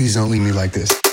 please don't leave me like this.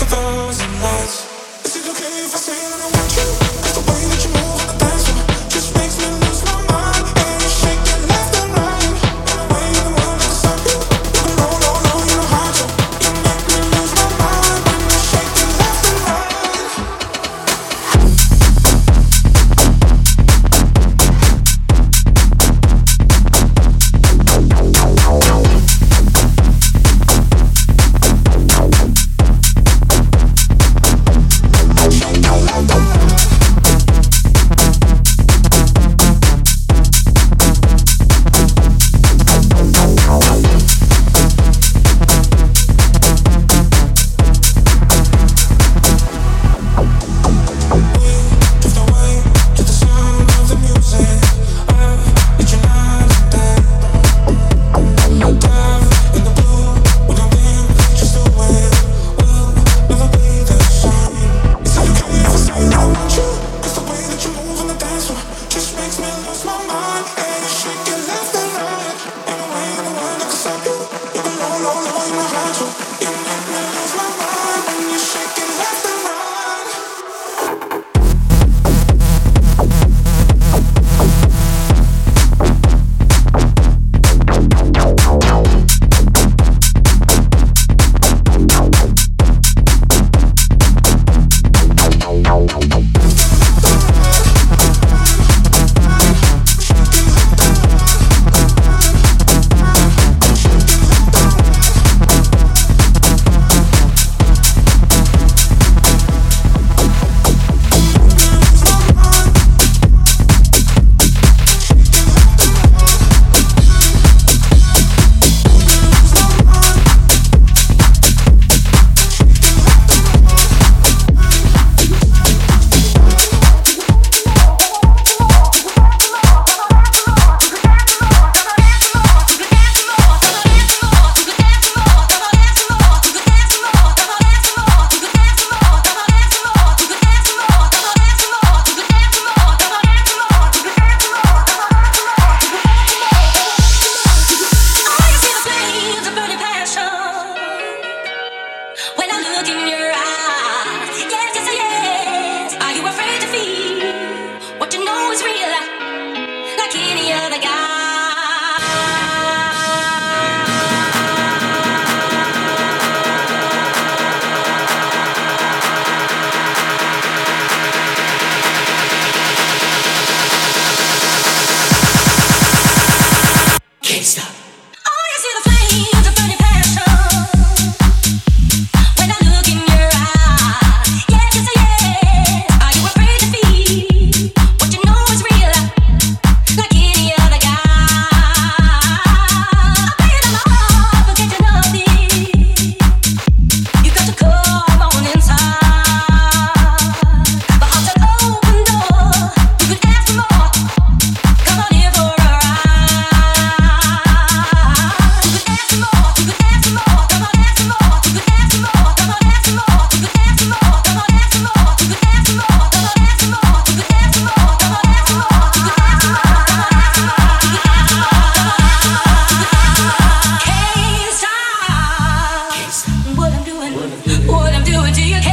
A thousand lights. Is it okay if I say that I want you? What I'm doing to you.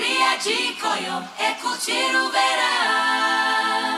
Criaci coio e cuciru verás.